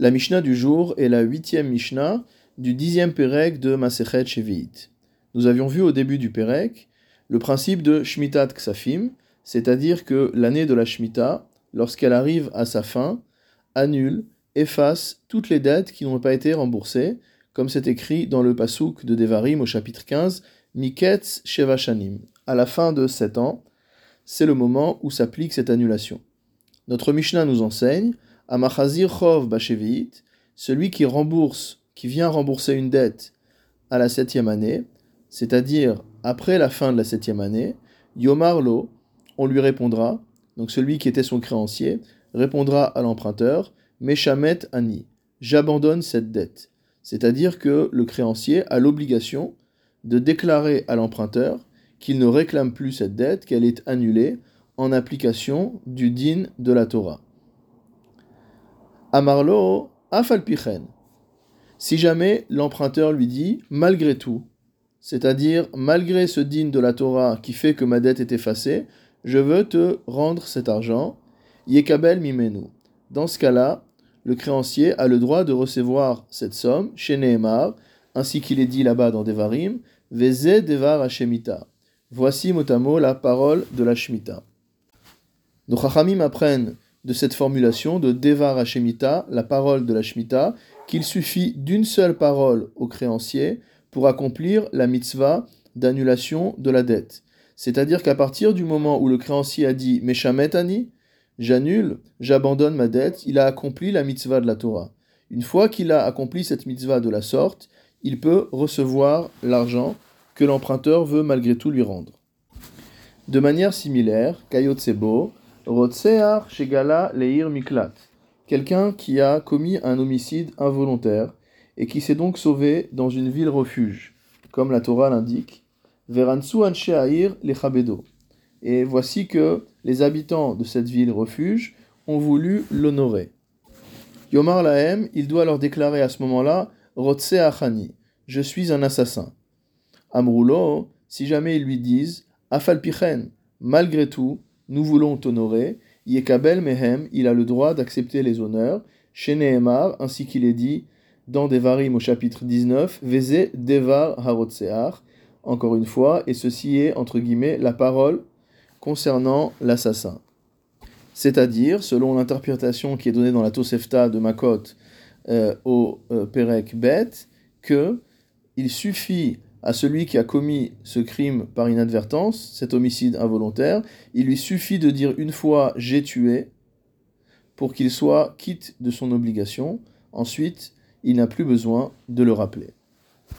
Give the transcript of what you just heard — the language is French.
La Mishnah du jour est la huitième Mishnah du dixième Pérec de Masechet Shevi'it. Nous avions vu au début du Pérec le principe de Shmitat Ksafim, c'est-à-dire que l'année de la Shemitah, lorsqu'elle arrive à sa fin, annule, efface toutes les dettes qui n'ont pas été remboursées, comme c'est écrit dans le Pasuk de Devarim au chapitre 15, Miketz Shevashanim. À la fin de sept ans, c'est le moment où s'applique cette annulation. Notre Mishnah nous enseigne Amachazir Chov Bashevi'it, celui qui rembourse, qui vient rembourser une dette à la septième année, c'est-à-dire après la fin de la septième année, Yomarlo, on lui répondra, donc celui qui était son créancier, répondra à l'emprunteur, Meshamet Ani, j'abandonne cette dette. C'est-à-dire que le créancier a l'obligation de déclarer à l'emprunteur qu'il ne réclame plus cette dette, qu'elle est annulée en application du din de la Torah. Amarlo afalpichen. Si jamais l'emprunteur lui dit malgré tout, c'est-à-dire malgré ce digne de la Torah qui fait que ma dette est effacée, je veux te rendre cet argent, yekabel mimenu. Dans ce cas-là, le créancier a le droit de recevoir cette somme chez Nehemar, ainsi qu'il est dit là-bas dans Devarim, Veze Devar Hashemita. Voici motamo la parole de la Shemitah. Nos Chachamim apprennent de cette formulation de Devar Hashemita, la parole de la Shemitah, qu'il suffit d'une seule parole au créancier pour accomplir la mitzvah d'annulation de la dette. C'est-à-dire qu'à partir du moment où le créancier a dit Meshamet Ani, j'annule, j'abandonne ma dette, il a accompli la mitzvah de la Torah. Une fois qu'il a accompli cette mitzvah de la sorte, il peut recevoir l'argent que l'emprunteur veut malgré tout lui rendre. De manière similaire, Kayotsebo, Rotsear Shegala Leir Miklat, quelqu'un qui a commis un homicide involontaire et qui s'est donc sauvé dans une ville refuge, comme la Torah l'indique, Veransu Ansheair Lechabedo. Et voici que les habitants de cette ville refuge ont voulu l'honorer. Yomar Lahem, il doit leur déclarer à ce moment-là, Rotse Achani, je suis un assassin. Amroulo, si jamais ils lui disent, Afalpichen, malgré tout, nous voulons t'honorer, Yekabel Mehem, il a le droit d'accepter les honneurs, chez Nehemar, ainsi qu'il est dit dans Devarim au chapitre 19, Veze Devar Harotsear, encore une fois, et ceci est, entre guillemets, la parole concernant l'assassin. C'est-à-dire, selon l'interprétation qui est donnée dans la Tosefta de Makot euh, au euh, Perek Bet, que il suffit à celui qui a commis ce crime par inadvertance, cet homicide involontaire, il lui suffit de dire une fois j'ai tué pour qu'il soit quitte de son obligation. Ensuite, il n'a plus besoin de le rappeler.